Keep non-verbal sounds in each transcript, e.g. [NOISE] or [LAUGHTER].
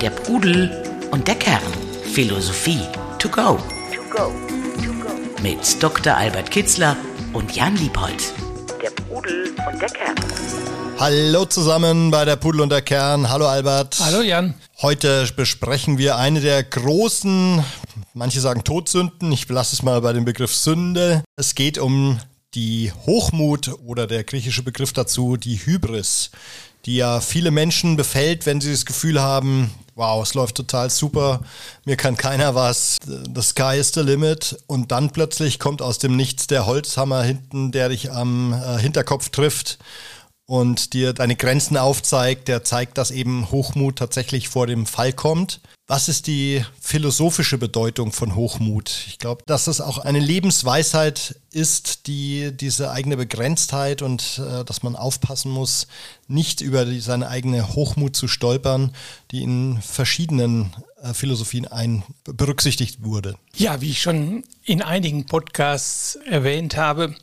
Der Pudel und der Kern. Philosophie to go. To go. To go. Mit Dr. Albert Kitzler und Jan Liebold. Der Pudel und der Kern. Hallo zusammen bei der Pudel und der Kern. Hallo Albert. Hallo Jan. Heute besprechen wir eine der großen, manche sagen Todsünden, ich belasse es mal bei dem Begriff Sünde. Es geht um die Hochmut oder der griechische Begriff dazu, die Hybris die ja viele Menschen befällt, wenn sie das Gefühl haben, wow, es läuft total super, mir kann keiner was, the sky is the limit. Und dann plötzlich kommt aus dem Nichts der Holzhammer hinten, der dich am äh, Hinterkopf trifft und dir deine Grenzen aufzeigt, der zeigt, dass eben Hochmut tatsächlich vor dem Fall kommt. Was ist die philosophische Bedeutung von Hochmut? Ich glaube, dass es auch eine Lebensweisheit ist, die diese eigene Begrenztheit und äh, dass man aufpassen muss, nicht über die, seine eigene Hochmut zu stolpern, die in verschiedenen äh, Philosophien ein berücksichtigt wurde. Ja, wie ich schon in einigen Podcasts erwähnt habe,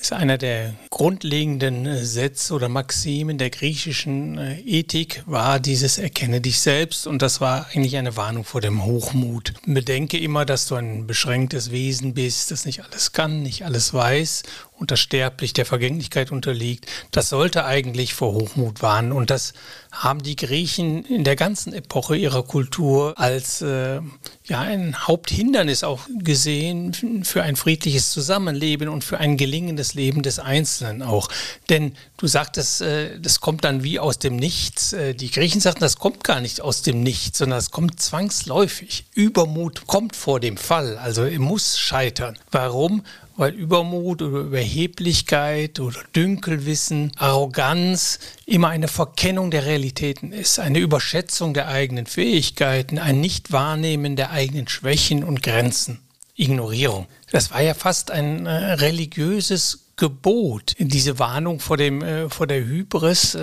ist einer der grundlegenden äh, Sätze oder Maximen der griechischen äh, Ethik, war dieses Erkenne dich selbst und das war eigentlich eine Warnung vor dem Hochmut. Bedenke immer, dass du ein beschränktes Wesen bist, das nicht alles kann, nicht alles weiß untersterblich der Vergänglichkeit unterliegt. Das sollte eigentlich vor Hochmut warnen. Und das haben die Griechen in der ganzen Epoche ihrer Kultur als äh, ja, ein Haupthindernis auch gesehen für ein friedliches Zusammenleben und für ein gelingendes Leben des Einzelnen auch. Denn du sagtest, äh, das kommt dann wie aus dem Nichts. Äh, die Griechen sagten, das kommt gar nicht aus dem Nichts, sondern es kommt zwangsläufig. Übermut kommt vor dem Fall, also er muss scheitern. Warum? Weil Übermut oder Überheblichkeit oder Dünkelwissen, Arroganz immer eine Verkennung der Realitäten ist, eine Überschätzung der eigenen Fähigkeiten, ein Nichtwahrnehmen der eigenen Schwächen und Grenzen, Ignorierung. Das war ja fast ein äh, religiöses Gebot, diese Warnung vor, dem, äh, vor der Hybris.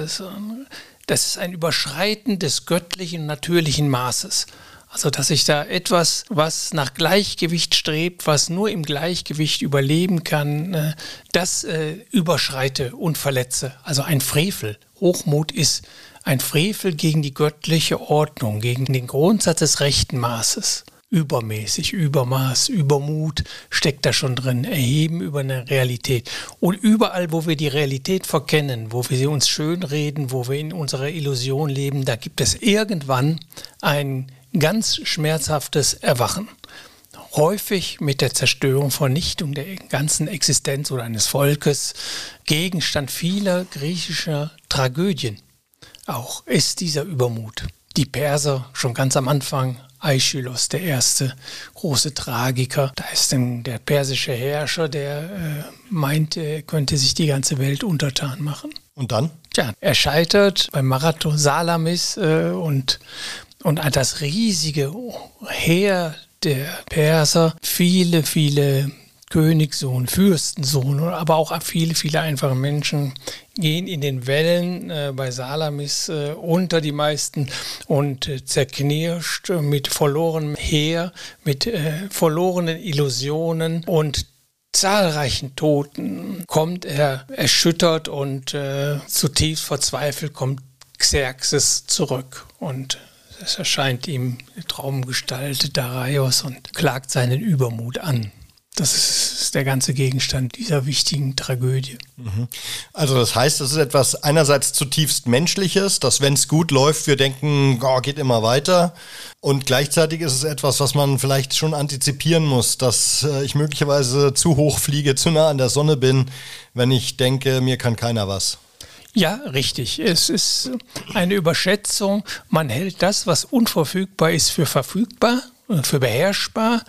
Das ist ein Überschreiten des göttlichen, natürlichen Maßes. Also, dass ich da etwas, was nach Gleichgewicht strebt, was nur im Gleichgewicht überleben kann, äh, das äh, überschreite und verletze. Also ein Frevel. Hochmut ist ein Frevel gegen die göttliche Ordnung, gegen den Grundsatz des rechten Maßes. Übermäßig, Übermaß, Übermut steckt da schon drin. Erheben über eine Realität. Und überall, wo wir die Realität verkennen, wo wir sie uns schönreden, wo wir in unserer Illusion leben, da gibt es irgendwann ein ganz schmerzhaftes Erwachen. Häufig mit der Zerstörung, Vernichtung der ganzen Existenz oder eines Volkes, Gegenstand vieler griechischer Tragödien. Auch ist dieser Übermut. Die Perser schon ganz am Anfang, Aeschylus, der erste große Tragiker. Da ist dann der persische Herrscher, der äh, meint, er könnte sich die ganze Welt untertan machen. Und dann? Tja, er scheitert beim Marathon Salamis äh, und und das riesige Heer der Perser, viele, viele Königssohn, Fürstensohn, aber auch viele, viele einfache Menschen gehen in den Wellen äh, bei Salamis äh, unter die meisten und äh, zerknirscht mit verlorenem Heer, mit äh, verlorenen Illusionen und zahlreichen Toten kommt er erschüttert und äh, zutiefst verzweifelt kommt Xerxes zurück und es erscheint ihm eine Traumgestalt Darius und klagt seinen Übermut an. Das ist der ganze Gegenstand dieser wichtigen Tragödie. Mhm. Also das heißt, es ist etwas einerseits zutiefst Menschliches, dass wenn es gut läuft, wir denken, oh, geht immer weiter. Und gleichzeitig ist es etwas, was man vielleicht schon antizipieren muss, dass äh, ich möglicherweise zu hoch fliege, zu nah an der Sonne bin, wenn ich denke, mir kann keiner was. Ja, richtig. Es ist eine Überschätzung. Man hält das, was unverfügbar ist, für verfügbar und für beherrschbar.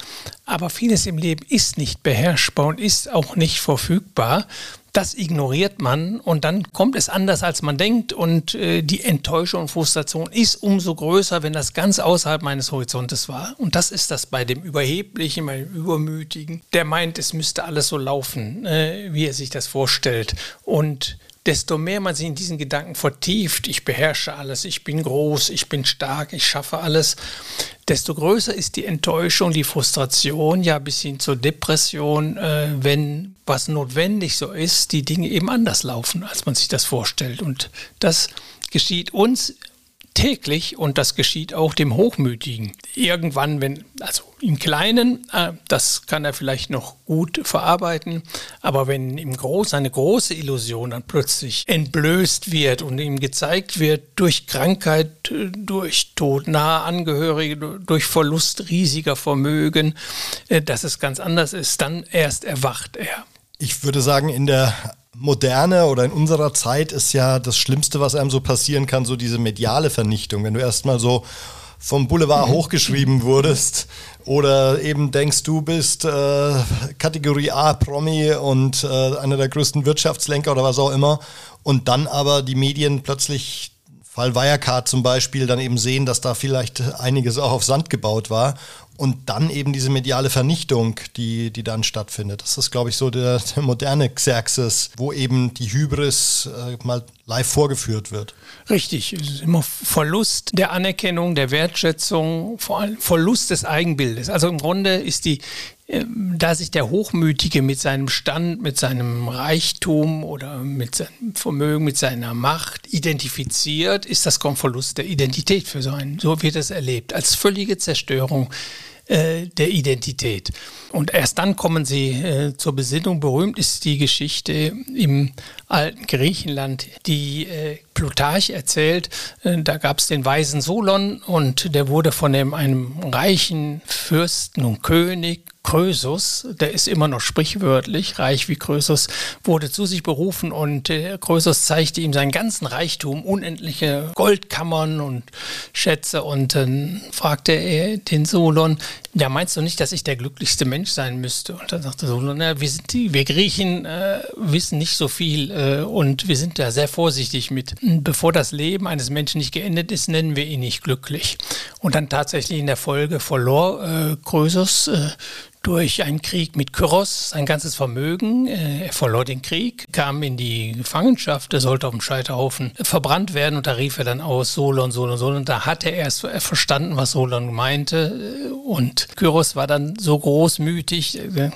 Aber vieles im Leben ist nicht beherrschbar und ist auch nicht verfügbar. Das ignoriert man und dann kommt es anders, als man denkt. Und äh, die Enttäuschung und Frustration ist umso größer, wenn das ganz außerhalb meines Horizontes war. Und das ist das bei dem Überheblichen, bei dem Übermütigen. Der meint, es müsste alles so laufen, äh, wie er sich das vorstellt. Und desto mehr man sich in diesen Gedanken vertieft, ich beherrsche alles, ich bin groß, ich bin stark, ich schaffe alles, desto größer ist die Enttäuschung, die Frustration, ja bis hin zur Depression, äh, wenn was notwendig so ist, die Dinge eben anders laufen, als man sich das vorstellt. Und das geschieht uns täglich und das geschieht auch dem Hochmütigen. Irgendwann, wenn, also im Kleinen, äh, das kann er vielleicht noch gut verarbeiten, aber wenn im Großen eine große Illusion dann plötzlich entblößt wird und ihm gezeigt wird, durch Krankheit, durch Tod nahe Angehörige, durch Verlust riesiger Vermögen, äh, dass es ganz anders ist, dann erst erwacht er. Ich würde sagen, in der Moderne oder in unserer Zeit ist ja das Schlimmste, was einem so passieren kann, so diese mediale Vernichtung. Wenn du erstmal so vom Boulevard mhm. hochgeschrieben wurdest oder eben denkst, du bist äh, Kategorie A Promi und äh, einer der größten Wirtschaftslenker oder was auch immer und dann aber die Medien plötzlich Fall Wirecard zum Beispiel dann eben sehen, dass da vielleicht einiges auch auf Sand gebaut war und dann eben diese mediale Vernichtung, die, die dann stattfindet. Das ist, glaube ich, so der, der moderne Xerxes, wo eben die Hybris äh, mal live vorgeführt wird. Richtig, es ist immer Verlust der Anerkennung, der Wertschätzung, vor allem Verlust des Eigenbildes. Also im Grunde ist die, da sich der Hochmütige mit seinem Stand, mit seinem Reichtum oder mit seinem Vermögen, mit seiner Macht identifiziert, ist das kaum Verlust der Identität für so einen. So wird es erlebt, als völlige Zerstörung äh, der Identität. Und erst dann kommen sie äh, zur Besinnung. Berühmt ist die Geschichte im alten Griechenland, die äh, Plutarch erzählt. Äh, da gab es den weisen Solon und der wurde von dem, einem reichen Fürsten und König Krösus, der ist immer noch sprichwörtlich, reich wie Krösus, wurde zu sich berufen und äh, Krösus zeigte ihm seinen ganzen Reichtum, unendliche Goldkammern und Schätze und dann fragte er den Solon, ja meinst du nicht, dass ich der glücklichste Mensch sein müsste? Und dann sagte Solon, ja, wir, sind die, wir Griechen äh, wissen nicht so viel äh, und wir sind da sehr vorsichtig mit. Bevor das Leben eines Menschen nicht geendet ist, nennen wir ihn nicht glücklich. Und dann tatsächlich in der Folge verlor äh, Krösus äh, durch einen Krieg mit Kyros sein ganzes Vermögen. Äh, er verlor den Krieg, kam in die Gefangenschaft, er sollte auf dem Scheiterhaufen verbrannt werden und da rief er dann aus Solon, Solon, Solon. Da hat er erst verstanden, was Solon meinte und Kyros war dann so großmütig, äh,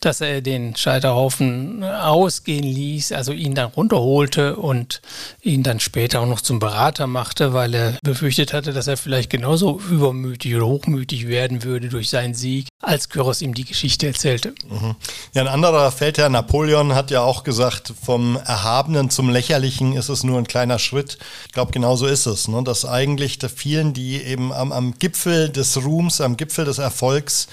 dass er den Scheiterhaufen ausgehen ließ, also ihn dann runterholte und ihn dann später auch noch zum Berater machte, weil er befürchtet hatte, dass er vielleicht genauso übermütig oder hochmütig werden würde durch seinen Sieg, als Kyros ihm die Geschichte erzählte. Mhm. Ja, ein anderer Feldherr, Napoleon, hat ja auch gesagt, vom Erhabenen zum Lächerlichen ist es nur ein kleiner Schritt. Ich glaube, genauso ist es, ne? dass eigentlich der vielen, die eben am, am Gipfel des Ruhms, am Gipfel des Erfolgs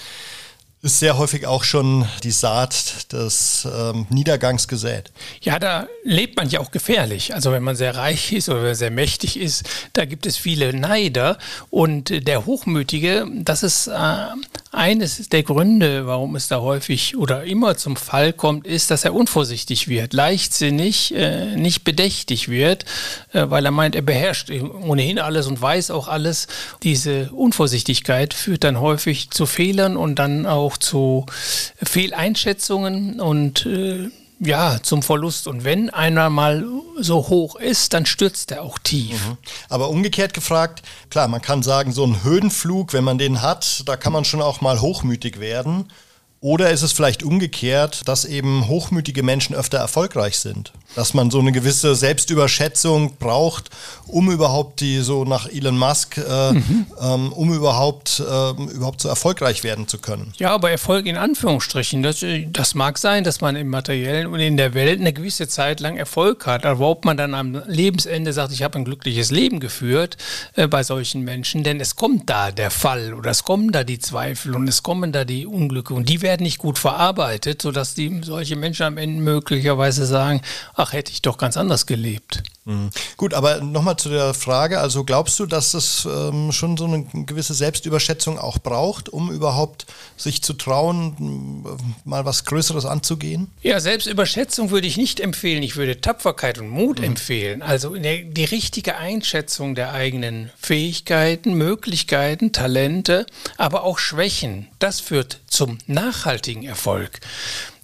ist sehr häufig auch schon die Saat des ähm, Niedergangs gesät. Ja, da lebt man ja auch gefährlich. Also wenn man sehr reich ist oder sehr mächtig ist, da gibt es viele Neider. Und der Hochmütige, das ist äh, eines der Gründe, warum es da häufig oder immer zum Fall kommt, ist, dass er unvorsichtig wird, leichtsinnig, äh, nicht bedächtig wird, äh, weil er meint, er beherrscht ohnehin alles und weiß auch alles. Diese Unvorsichtigkeit führt dann häufig zu Fehlern und dann auch zu Fehleinschätzungen und äh, ja, zum Verlust. Und wenn einer mal so hoch ist, dann stürzt er auch tief. Mhm. Aber umgekehrt gefragt, klar, man kann sagen, so ein Höhenflug, wenn man den hat, da kann man schon auch mal hochmütig werden. Oder ist es vielleicht umgekehrt, dass eben hochmütige Menschen öfter erfolgreich sind? Dass man so eine gewisse Selbstüberschätzung braucht, um überhaupt die, so nach Elon Musk, äh, mhm. ähm, um überhaupt, äh, überhaupt so erfolgreich werden zu können. Ja, aber Erfolg in Anführungsstrichen, das, das mag sein, dass man im Materiellen und in der Welt eine gewisse Zeit lang Erfolg hat. Aber ob man dann am Lebensende sagt, ich habe ein glückliches Leben geführt äh, bei solchen Menschen, denn es kommt da der Fall oder es kommen da die Zweifel und es kommen da die Unglücke und die werden nicht gut verarbeitet, sodass die solche Menschen am Ende möglicherweise sagen, ach, hätte ich doch ganz anders gelebt. Mhm. Gut, aber nochmal zu der Frage, also glaubst du, dass es ähm, schon so eine gewisse Selbstüberschätzung auch braucht, um überhaupt sich zu trauen, mal was Größeres anzugehen? Ja, Selbstüberschätzung würde ich nicht empfehlen. Ich würde Tapferkeit und Mut mhm. empfehlen. Also der, die richtige Einschätzung der eigenen Fähigkeiten, Möglichkeiten, Talente, aber auch Schwächen. Das führt zum nachhaltigen Erfolg.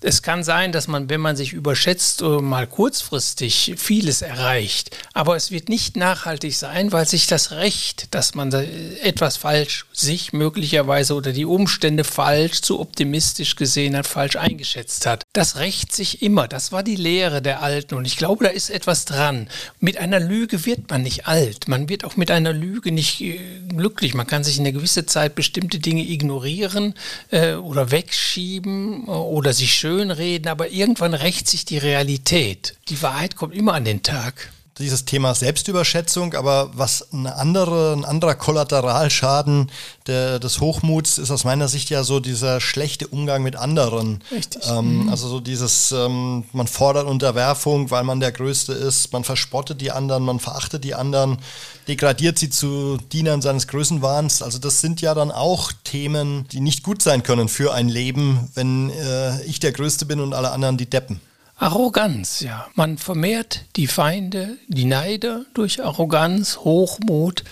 Es kann sein, dass man, wenn man sich überschätzt, äh, mal kurzfristig vieles erreicht. Aber es wird nicht nachhaltig sein, weil sich das Recht, dass man etwas falsch sich möglicherweise oder die Umstände falsch, zu optimistisch gesehen hat, falsch eingeschätzt hat. Das rächt sich immer. Das war die Lehre der Alten. Und ich glaube, da ist etwas dran. Mit einer Lüge wird man nicht alt. Man wird auch mit einer Lüge nicht äh, glücklich. Man kann sich in eine gewisse Zeit bestimmte Dinge ignorieren äh, oder wegschieben äh, oder sich schönreden, aber irgendwann rächt sich die Realität. Die Wahrheit kommt immer an den Tag dieses Thema Selbstüberschätzung, aber was eine andere, ein anderer Kollateralschaden der, des Hochmuts ist aus meiner Sicht ja so dieser schlechte Umgang mit anderen. Richtig. Ähm, mhm. Also so dieses, ähm, man fordert Unterwerfung, weil man der Größte ist, man verspottet die anderen, man verachtet die anderen, degradiert sie zu Dienern seines Größenwahns. Also das sind ja dann auch Themen, die nicht gut sein können für ein Leben, wenn äh, ich der Größte bin und alle anderen die Deppen. Arroganz, ja. Man vermehrt die Feinde, die Neider durch Arroganz, Hochmut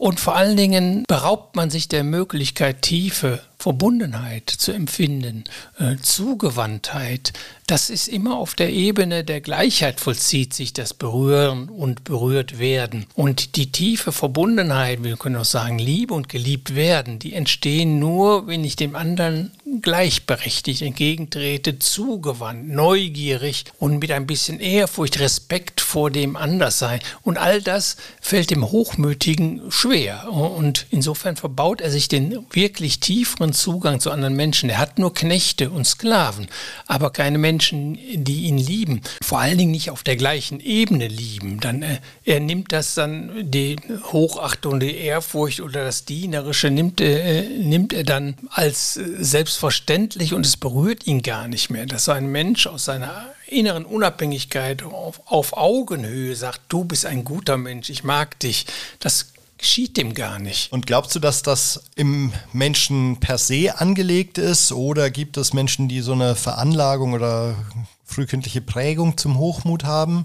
und vor allen Dingen beraubt man sich der Möglichkeit, tiefe Verbundenheit zu empfinden, äh, Zugewandtheit. Das ist immer auf der Ebene der Gleichheit vollzieht sich das Berühren und berührt werden. Und die tiefe Verbundenheit, wir können auch sagen Liebe und geliebt werden, die entstehen nur, wenn ich dem anderen gleichberechtigt entgegentrete, zugewandt, neugierig und mit ein bisschen Ehrfurcht, Respekt vor dem Anderssein. Und all das fällt dem Hochmütigen schwer. Und insofern verbaut er sich den wirklich tieferen Zugang zu anderen Menschen. Er hat nur Knechte und Sklaven, aber keine Menschen, die ihn lieben. Vor allen Dingen nicht auf der gleichen Ebene lieben. Dann, äh, er nimmt das dann, die Hochachtung, die Ehrfurcht oder das Dienerische, nimmt, äh, nimmt er dann als äh, selbstverständlich und es berührt ihn gar nicht mehr, dass so ein Mensch aus seiner inneren Unabhängigkeit auf, auf Augenhöhe sagt, du bist ein guter Mensch, ich mag dich. Das geschieht dem gar nicht. Und glaubst du, dass das im Menschen per se angelegt ist oder gibt es Menschen, die so eine Veranlagung oder frühkindliche Prägung zum Hochmut haben?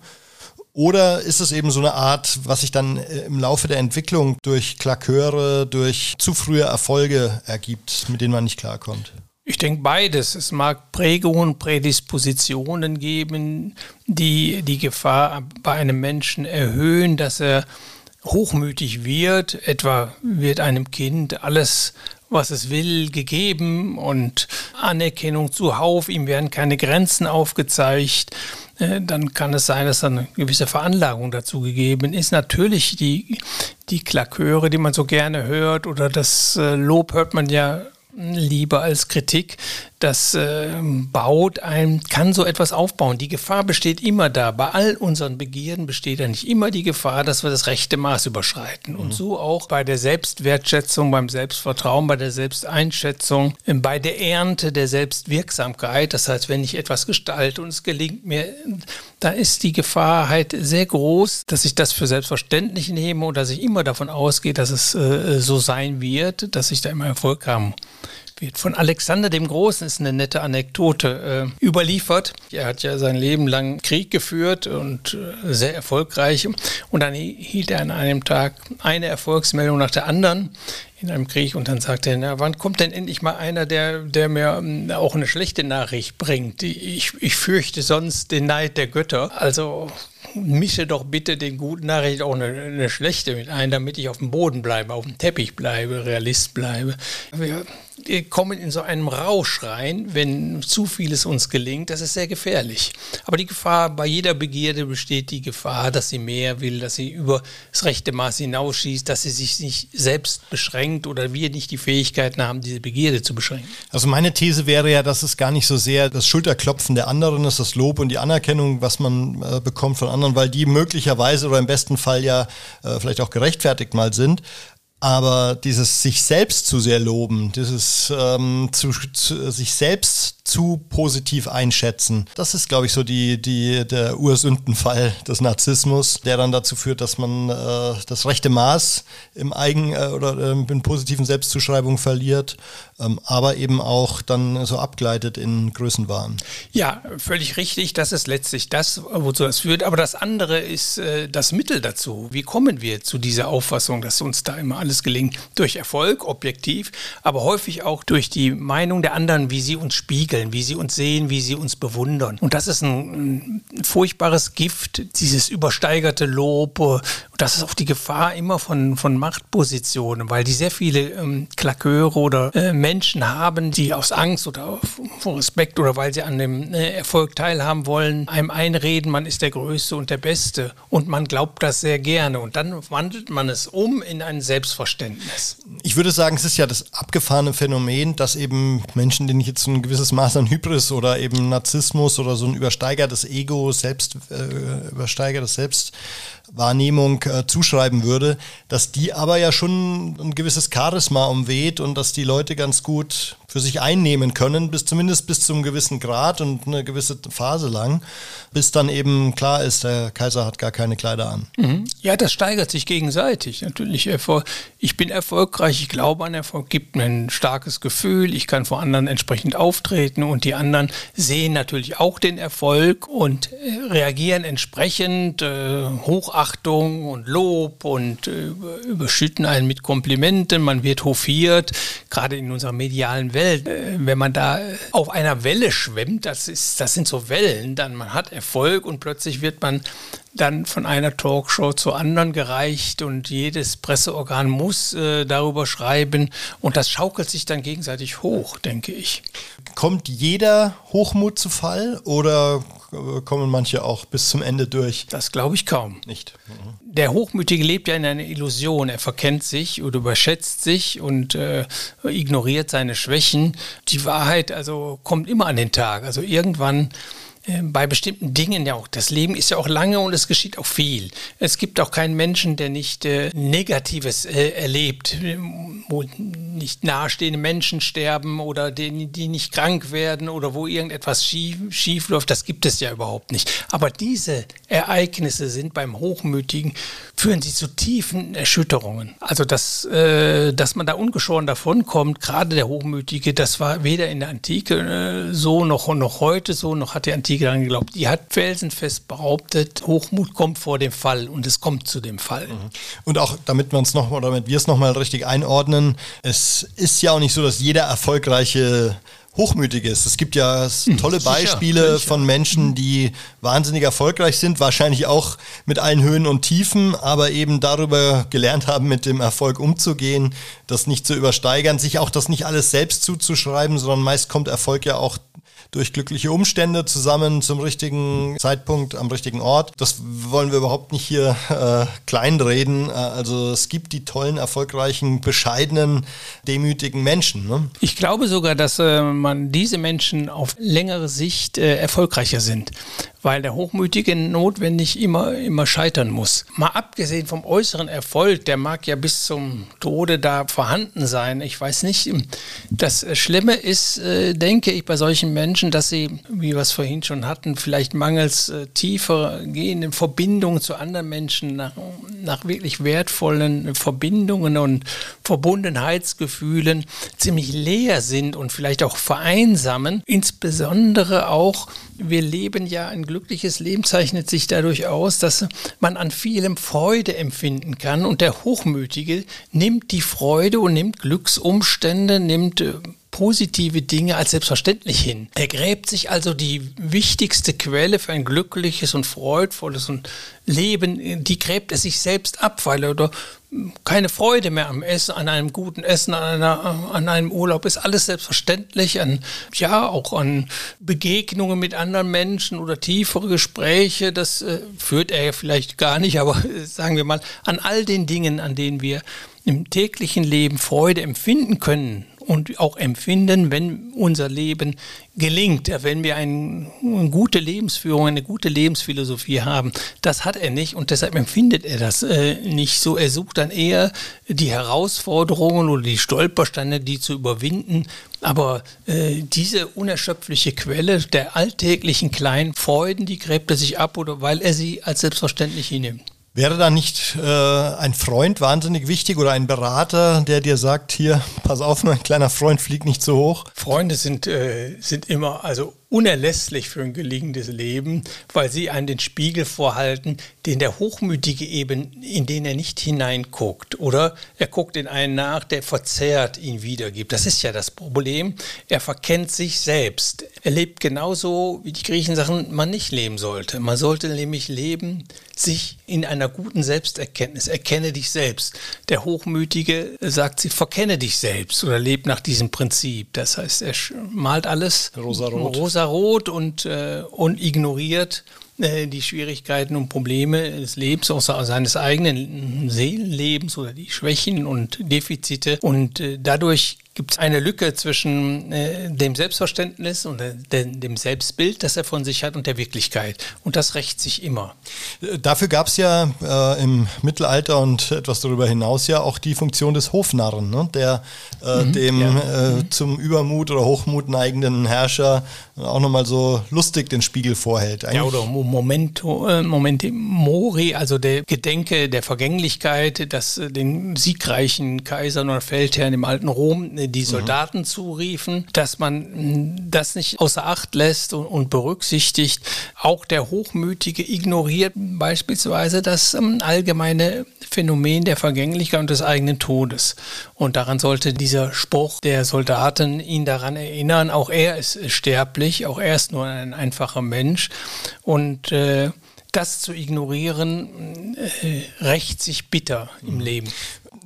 Oder ist es eben so eine Art, was sich dann äh, im Laufe der Entwicklung durch Klaköre, durch zu frühe Erfolge ergibt, mit denen man nicht klarkommt? Ich denke beides. Es mag Prägungen, Prädispositionen geben, die die Gefahr bei einem Menschen erhöhen, dass er hochmütig wird, etwa wird einem Kind alles, was es will, gegeben und Anerkennung zuhauf, ihm werden keine Grenzen aufgezeigt, äh, dann kann es sein, dass eine gewisse Veranlagung dazu gegeben ist. Natürlich die, die Klaköre, die man so gerne hört, oder das äh, Lob hört man ja lieber als Kritik. Das äh, baut ein, kann so etwas aufbauen. Die Gefahr besteht immer da. Bei all unseren Begierden besteht ja nicht immer die Gefahr, dass wir das rechte Maß überschreiten. Mhm. Und so auch bei der Selbstwertschätzung, beim Selbstvertrauen, bei der Selbsteinschätzung, bei der Ernte der Selbstwirksamkeit. Das heißt, wenn ich etwas gestalte und es gelingt mir, da ist die Gefahr halt sehr groß, dass ich das für selbstverständlich nehme und dass ich immer davon ausgehe, dass es äh, so sein wird, dass ich da immer Erfolg haben wird. Von Alexander dem Großen ist eine nette Anekdote äh, überliefert. Er hat ja sein Leben lang Krieg geführt und äh, sehr erfolgreich. Und dann hielt er an einem Tag eine Erfolgsmeldung nach der anderen in einem Krieg und dann sagte er, na, wann kommt denn endlich mal einer, der, der mir ähm, auch eine schlechte Nachricht bringt? Ich, ich fürchte sonst den Neid der Götter. Also mische doch bitte den guten Nachricht auch eine, eine, schlechte mit ein, damit ich auf dem Boden bleibe, auf dem Teppich bleibe, Realist bleibe. Wir kommen in so einem Rausch rein, wenn zu vieles uns gelingt. Das ist sehr gefährlich. Aber die Gefahr, bei jeder Begierde besteht die Gefahr, dass sie mehr will, dass sie über das rechte Maß hinausschießt, dass sie sich nicht selbst beschränkt oder wir nicht die Fähigkeiten haben, diese Begierde zu beschränken. Also meine These wäre ja, dass es gar nicht so sehr das Schulterklopfen der anderen ist, das Lob und die Anerkennung, was man äh, bekommt von anderen, weil die möglicherweise oder im besten Fall ja äh, vielleicht auch gerechtfertigt mal sind. Aber dieses sich selbst zu sehr loben, dieses ähm, zu, zu, sich selbst zu positiv einschätzen. Das ist, glaube ich, so die, die, der Ursündenfall des Narzissmus, der dann dazu führt, dass man äh, das rechte Maß im Eigen- äh, oder äh, in positiven Selbstzuschreibungen verliert, ähm, aber eben auch dann so abgleitet in Größenwahn. Ja, völlig richtig. Das ist letztlich das, wozu das führt. Aber das andere ist äh, das Mittel dazu. Wie kommen wir zu dieser Auffassung, dass uns da immer alles gelingt? Durch Erfolg, objektiv, aber häufig auch durch die Meinung der anderen, wie sie uns spiegeln entwickeln, wie sie uns sehen, wie sie uns bewundern. Und das ist ein, ein furchtbares Gift, dieses übersteigerte Lob. Das ist auch die Gefahr immer von, von Machtpositionen, weil die sehr viele ähm, Klaköre oder äh, Menschen haben, die aus Angst oder vor Respekt oder weil sie an dem äh, Erfolg teilhaben wollen, einem einreden, man ist der Größte und der Beste. Und man glaubt das sehr gerne. Und dann wandelt man es um in ein Selbstverständnis. Ich würde sagen, es ist ja das abgefahrene Phänomen, dass eben Menschen, denen ich jetzt ein gewisses Maß an Hybris oder eben Narzissmus oder so ein übersteigertes Ego, selbst äh, übersteigertes Selbstwahrnehmung äh, zuschreiben würde, dass die aber ja schon ein gewisses Charisma umweht und dass die Leute ganz gut für sich einnehmen können, bis zumindest bis zu einem gewissen Grad und eine gewisse Phase lang, bis dann eben klar ist, der Kaiser hat gar keine Kleider an. Mhm. Ja, das steigert sich gegenseitig. Natürlich, ich bin erfolgreich, ich glaube an Erfolg, gibt mir ein starkes Gefühl, ich kann vor anderen entsprechend auftreten und die anderen sehen natürlich auch den Erfolg und äh, reagieren entsprechend, äh, Hochachtung und Lob und äh, überschütten einen mit Komplimenten, man wird hofiert, gerade in unserer medialen Welt Welt, äh, wenn man da auf einer Welle schwimmt, das, ist, das sind so Wellen, dann man hat Erfolg und plötzlich wird man dann von einer Talkshow zur anderen gereicht und jedes Presseorgan muss äh, darüber schreiben und das schaukelt sich dann gegenseitig hoch, denke ich. Kommt jeder Hochmut zu Fall oder äh, kommen manche auch bis zum Ende durch? Das glaube ich kaum. Nicht. Mhm. Der Hochmütige lebt ja in einer Illusion. Er verkennt sich oder überschätzt sich und äh, ignoriert seine Schwächen. Die Wahrheit also kommt immer an den Tag. Also irgendwann bei bestimmten Dingen ja auch. Das Leben ist ja auch lange und es geschieht auch viel. Es gibt auch keinen Menschen, der nicht äh, Negatives äh, erlebt, wo nicht nahestehende Menschen sterben oder die, die nicht krank werden oder wo irgendetwas schief, schief läuft. Das gibt es ja überhaupt nicht. Aber diese Ereignisse sind beim Hochmütigen, führen sie zu tiefen Erschütterungen. Also, dass, äh, dass man da ungeschoren davonkommt, gerade der Hochmütige, das war weder in der Antike äh, so noch, noch heute so, noch hat die Antike daran geglaubt. Die hat felsenfest behauptet, Hochmut kommt vor dem Fall und es kommt zu dem Fall. Mhm. Und auch damit man es noch oder damit wir es nochmal richtig einordnen, es ist ja auch nicht so, dass jeder erfolgreiche hochmütig ist. Es gibt ja hm, tolle Beispiele sicher. von Menschen, die wahnsinnig erfolgreich sind, wahrscheinlich auch mit allen Höhen und Tiefen, aber eben darüber gelernt haben, mit dem Erfolg umzugehen, das nicht zu übersteigern, sich auch das nicht alles selbst zuzuschreiben, sondern meist kommt Erfolg ja auch durch glückliche Umstände zusammen zum richtigen Zeitpunkt am richtigen Ort. Das wollen wir überhaupt nicht hier äh, kleinreden. Äh, also es gibt die tollen, erfolgreichen, bescheidenen, demütigen Menschen. Ne? Ich glaube sogar, dass äh, man diese Menschen auf längere Sicht äh, erfolgreicher sind weil der Hochmütige notwendig immer, immer scheitern muss. Mal abgesehen vom äußeren Erfolg, der mag ja bis zum Tode da vorhanden sein. Ich weiß nicht. Das Schlimme ist, äh, denke ich, bei solchen Menschen, dass sie, wie wir es vorhin schon hatten, vielleicht mangels äh, tiefer gehenden Verbindungen zu anderen Menschen, nach, nach wirklich wertvollen Verbindungen und Verbundenheitsgefühlen ziemlich leer sind und vielleicht auch vereinsamen. Insbesondere auch, wir leben ja ein glückliches Leben zeichnet sich dadurch aus, dass man an vielem Freude empfinden kann und der Hochmütige nimmt die Freude und nimmt Glücksumstände, nimmt äh, positive Dinge als selbstverständlich hin. Er gräbt sich also die wichtigste Quelle für ein glückliches und freudvolles Leben, die gräbt er sich selbst ab, weil er keine Freude mehr am Essen, an einem guten Essen, an, einer, an einem Urlaub, ist alles selbstverständlich, an, ja, auch an Begegnungen mit anderen Menschen oder tiefere Gespräche, das äh, führt er ja vielleicht gar nicht, aber äh, sagen wir mal, an all den Dingen, an denen wir im täglichen Leben Freude empfinden können und auch empfinden, wenn unser Leben gelingt, wenn wir ein, eine gute Lebensführung, eine gute Lebensphilosophie haben. Das hat er nicht und deshalb empfindet er das äh, nicht so. Er sucht dann eher die Herausforderungen oder die Stolpersteine, die zu überwinden. Aber äh, diese unerschöpfliche Quelle der alltäglichen kleinen Freuden, die gräbt er sich ab oder weil er sie als selbstverständlich hinnimmt. Wäre da nicht äh, ein Freund wahnsinnig wichtig oder ein Berater, der dir sagt, hier, pass auf, mein kleiner Freund, flieg nicht so hoch? Freunde sind, äh, sind immer, also unerlässlich für ein gelingendes Leben, weil sie einen den Spiegel vorhalten, den der Hochmütige eben, in den er nicht hineinguckt. Oder er guckt in einen nach, der verzerrt ihn wiedergibt. Das ist ja das Problem. Er verkennt sich selbst. Er lebt genauso, wie die Griechen sagen, man nicht leben sollte. Man sollte nämlich leben, sich in einer guten Selbsterkenntnis, erkenne dich selbst. Der Hochmütige sagt sie, verkenne dich selbst oder lebt nach diesem Prinzip. Das heißt, er malt alles Rosarot. rosarot und, äh, und ignoriert äh, die Schwierigkeiten und Probleme des Lebens, auch seines eigenen Seelenlebens oder die Schwächen und Defizite. Und äh, dadurch gibt es eine Lücke zwischen äh, dem Selbstverständnis und äh, dem Selbstbild, das er von sich hat, und der Wirklichkeit. Und das rächt sich immer. Dafür gab es ja äh, im Mittelalter und etwas darüber hinaus ja auch die Funktion des Hofnarren, ne? der äh, mhm, dem ja. mhm. zum Übermut oder Hochmut neigenden Herrscher auch nochmal so lustig den Spiegel vorhält. Eigentlich ja, oder Momento, äh, Momente Mori, also der Gedenke der Vergänglichkeit, dass den siegreichen Kaisern oder Feldherren im alten Rom die mhm. Soldaten mhm. zuriefen, dass man das nicht außer Acht lässt und, und berücksichtigt. Auch der Hochmütige ignoriert beispielsweise das ähm, allgemeine Phänomen der Vergänglichkeit und des eigenen Todes. Und daran sollte dieser Spruch der Soldaten ihn daran erinnern, auch er ist sterblich, auch er ist nur ein einfacher Mensch. Und äh, das zu ignorieren, äh, rächt sich bitter im mhm. Leben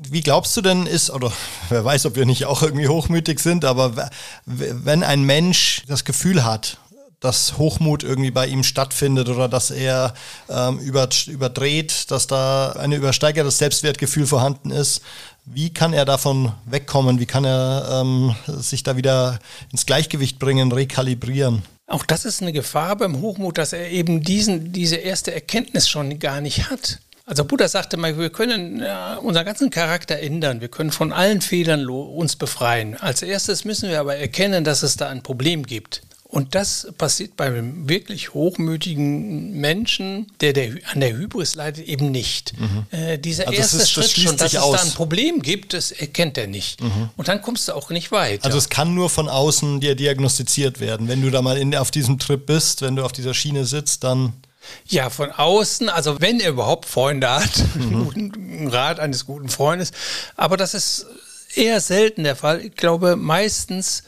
wie glaubst du denn ist, oder [LAUGHS] wer weiß, ob wir nicht auch irgendwie hochmütig sind, aber wenn ein Mensch das Gefühl hat, dass Hochmut irgendwie bei ihm stattfindet oder dass er ähm, über, überdreht, dass da ein übersteigertes Selbstwertgefühl vorhanden ist, wie kann er davon wegkommen? Wie kann er ähm, sich da wieder ins Gleichgewicht bringen, rekalibrieren? Auch das ist eine Gefahr beim Hochmut, dass er eben diesen, diese erste Erkenntnis schon gar nicht hat. Also Buddha sagte mal, wir können äh, unseren ganzen Charakter ändern, wir können von allen Fehlern uns befreien. Als erstes müssen wir aber erkennen, dass es da ein Problem gibt. Und das passiert beim wirklich hochmütigen Menschen, der, der an der Hybris leidet, eben nicht. Mhm. Äh, dieser also erste ist, Schritt schon, dass es aus. da ein Problem gibt, das erkennt er nicht. Mhm. Und dann kommst du auch nicht weiter. Also es kann nur von außen dir diagnostiziert werden. Wenn du da mal in, auf diesem Trip bist, wenn du auf dieser Schiene sitzt, dann ja, von außen, also wenn er überhaupt Freunde hat, mhm. [LAUGHS] einen Rat eines guten Freundes. Aber das ist eher selten der Fall. Ich glaube, meistens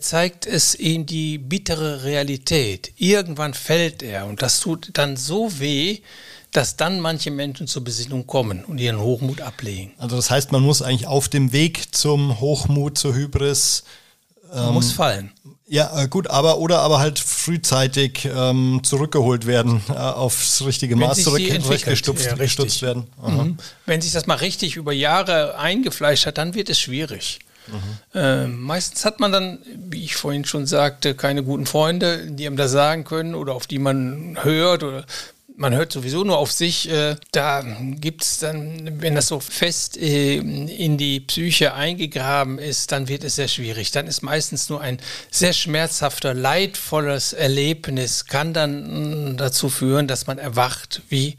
zeigt es ihm die bittere Realität. Irgendwann fällt er und das tut dann so weh, dass dann manche Menschen zur Besinnung kommen und ihren Hochmut ablegen. Also das heißt, man muss eigentlich auf dem Weg zum Hochmut, zur Hybris ähm, muss fallen. Ja, äh, gut, aber oder aber halt frühzeitig ähm, zurückgeholt werden, äh, aufs richtige Wenn Maß zurückgestupft ja, werden. Mhm. Wenn sich das mal richtig über Jahre eingefleischt hat, dann wird es schwierig. Mhm. Äh, meistens hat man dann, wie ich vorhin schon sagte, keine guten Freunde, die einem das sagen können oder auf die man hört oder man hört sowieso nur auf sich. Äh, da gibt es dann, wenn das so fest äh, in die Psyche eingegraben ist, dann wird es sehr schwierig. Dann ist meistens nur ein sehr schmerzhafter, leidvolles Erlebnis, kann dann mm, dazu führen, dass man erwacht, wie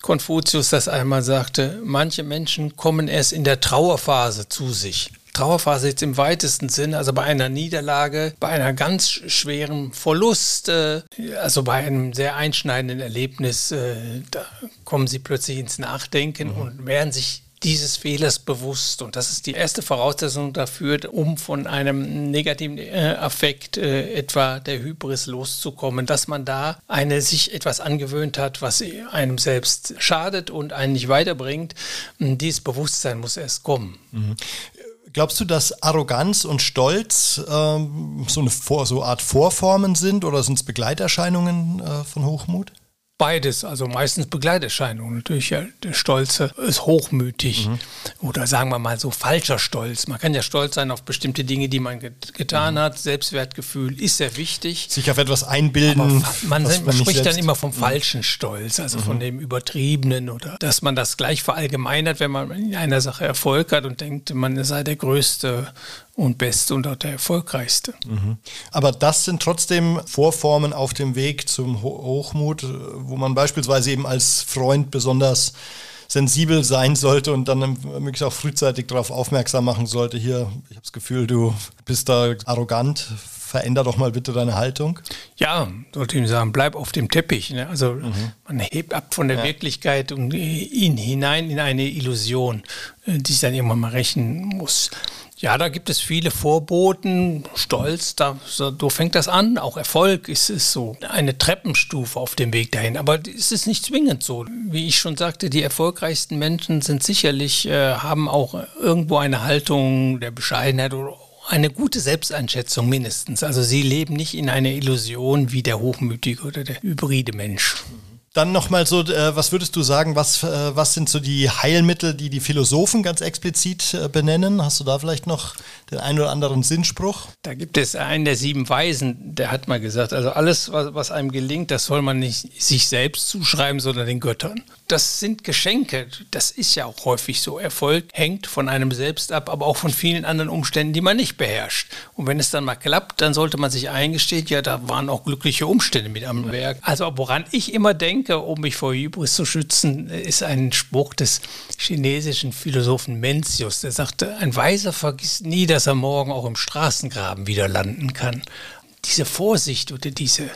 Konfuzius das einmal sagte. Manche Menschen kommen erst in der Trauerphase zu sich. Trauerphase jetzt im weitesten Sinne, also bei einer Niederlage, bei einer ganz schweren Verlust, äh, also bei einem sehr einschneidenden Erlebnis, äh, da kommen sie plötzlich ins Nachdenken mhm. und werden sich dieses Fehlers bewusst. Und das ist die erste Voraussetzung dafür, um von einem negativen äh, Affekt, äh, etwa der Hybris, loszukommen, dass man da eine sich etwas angewöhnt hat, was einem selbst schadet und einen nicht weiterbringt. Dieses Bewusstsein muss erst kommen. Mhm. Glaubst du, dass Arroganz und Stolz ähm, so eine Vor so Art Vorformen sind oder sind es Begleiterscheinungen äh, von Hochmut? Beides, also meistens Begleiterscheinungen. Natürlich, ja, der Stolze ist hochmütig mhm. oder sagen wir mal so falscher Stolz. Man kann ja stolz sein auf bestimmte Dinge, die man get getan mhm. hat. Selbstwertgefühl ist sehr wichtig. Sich auf etwas einbilden. Aber man, man, man spricht dann immer vom mhm. falschen Stolz, also mhm. von dem übertriebenen oder dass man das gleich verallgemeinert, wenn man in einer Sache Erfolg hat und denkt, man sei der Größte und beste und auch der erfolgreichste. Mhm. Aber das sind trotzdem Vorformen auf dem Weg zum Hochmut, wo man beispielsweise eben als Freund besonders sensibel sein sollte und dann möglichst auch frühzeitig darauf aufmerksam machen sollte. Hier, ich habe das Gefühl, du bist da arrogant, veränder doch mal bitte deine Haltung. Ja, sollte ich sagen, bleib auf dem Teppich. Ne? Also man hebt ab von der Wirklichkeit und ihn hinein in eine Illusion, äh, die sich dann irgendwann mal rächen muss. Ja, da gibt es viele Vorboten, Stolz, da, so, fängt das an. Auch Erfolg ist, ist so eine Treppenstufe auf dem Weg dahin. Aber es ist nicht zwingend so. Wie ich schon sagte, die erfolgreichsten Menschen sind sicherlich, äh, haben auch irgendwo eine Haltung der Bescheidenheit oder eine gute Selbsteinschätzung mindestens. Also sie leben nicht in einer Illusion wie der hochmütige oder der hybride Mensch. Dann nochmal so, äh, was würdest du sagen, was, äh, was sind so die Heilmittel, die die Philosophen ganz explizit äh, benennen? Hast du da vielleicht noch den einen oder anderen Sinnspruch? Da gibt es einen der sieben Weisen, der hat mal gesagt, also alles, was, was einem gelingt, das soll man nicht sich selbst zuschreiben, sondern den Göttern. Das sind Geschenke, das ist ja auch häufig so. Erfolg hängt von einem selbst ab, aber auch von vielen anderen Umständen, die man nicht beherrscht. Und wenn es dann mal klappt, dann sollte man sich eingestehen, ja, da waren auch glückliche Umstände mit am Werk. Also woran ich immer denke, um mich vor Hybris zu schützen, ist ein Spruch des chinesischen Philosophen Mencius, der sagte, ein Weiser vergisst nie, dass er morgen auch im Straßengraben wieder landen kann. Diese Vorsicht oder diese,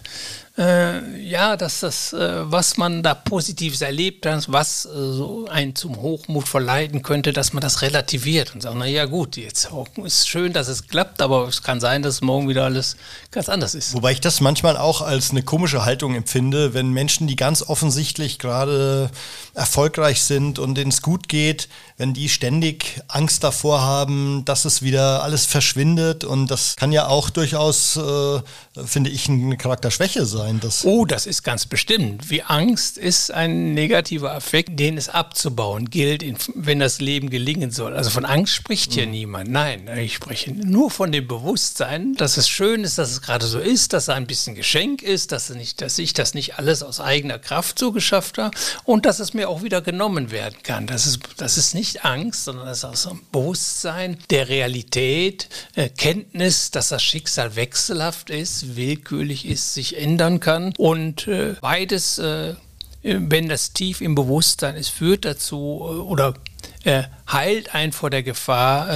äh, ja, dass das, äh, was man da Positives erlebt hat, was äh, so einen zum Hochmut verleiten könnte, dass man das relativiert und sagt, na ja gut, jetzt ist schön, dass es klappt, aber es kann sein, dass morgen wieder alles ganz anders ist. Wobei ich das manchmal auch als eine komische Haltung empfinde, wenn Menschen, die ganz offensichtlich gerade erfolgreich sind und denen es gut geht, wenn die ständig Angst davor haben, dass es wieder alles verschwindet und das kann ja auch durchaus, äh, finde ich, eine Charakterschwäche sein. Dass oh, das ist ganz bestimmt. Wie Angst ist ein negativer Affekt, den es abzubauen gilt, wenn das Leben gelingen soll. Also von Angst spricht hier mhm. niemand. Nein, ich spreche nur von dem Bewusstsein, dass es schön ist, dass es gerade so ist, dass es ein bisschen Geschenk ist, dass, nicht, dass ich das nicht alles aus eigener Kraft so geschafft habe und dass es mir auch wieder genommen werden kann. Das ist, das ist nicht Angst, sondern das ist auch so ein Bewusstsein der Realität, äh, Kenntnis, dass das Schicksal wechselhaft ist, willkürlich ist, sich ändern kann und äh, beides, äh, wenn das tief im Bewusstsein ist, führt dazu oder heilt einen vor der Gefahr,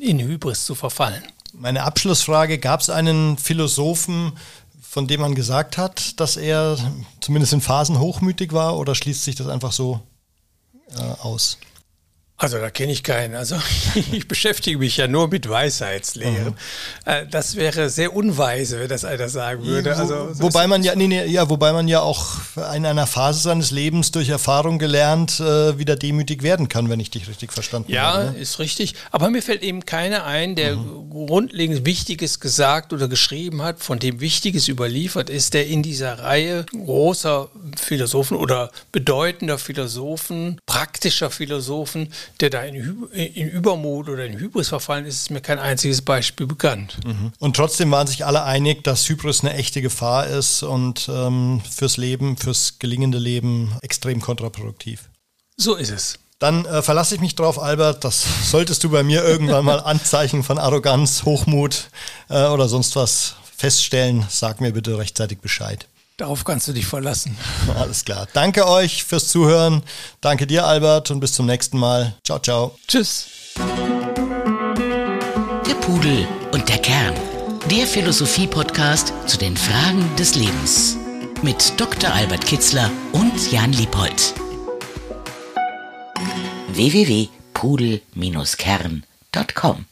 in Hybris zu verfallen. Meine Abschlussfrage, gab es einen Philosophen, von dem man gesagt hat, dass er zumindest in Phasen hochmütig war oder schließt sich das einfach so äh, aus? Also da kenne ich keinen. Also [LAUGHS] ich beschäftige mich ja nur mit Weisheitslehren. Mhm. Äh, das wäre sehr unweise, wenn das einer sagen würde. Also, Wo, wobei man ja, nee, nee, ja, wobei man ja auch in einer Phase seines Lebens durch Erfahrung gelernt äh, wieder demütig werden kann, wenn ich dich richtig verstanden ja, habe. Ja, ne? ist richtig. Aber mir fällt eben keiner ein, der mhm. grundlegend Wichtiges gesagt oder geschrieben hat, von dem Wichtiges überliefert ist, der in dieser Reihe großer Philosophen oder bedeutender Philosophen, praktischer Philosophen der da in, in, Übermut oder in Hybris verfallen ist, ist mir kein einziges Beispiel bekannt. Mhm. Und trotzdem waren sich alle einig, dass Hybris eine echte Gefahr ist und ähm, fürs Leben, fürs gelingende Leben extrem kontraproduktiv. So ist es. Dann äh, verlasse ich mich drauf, Albert. Das [LAUGHS] solltest du bei mir irgendwann mal Anzeichen von Arroganz, Hochmut äh, oder sonst was feststellen. Sag mir bitte rechtzeitig Bescheid. Darauf kannst du dich verlassen. [LAUGHS] Alles klar. Danke euch fürs Zuhören. Danke dir, Albert, und bis zum nächsten Mal. Ciao, ciao. Tschüss. Der Pudel und der Kern. Der Philosophie-Podcast zu den Fragen des Lebens. Mit Dr. Albert Kitzler und Jan Liebold. www.pudel-kern.com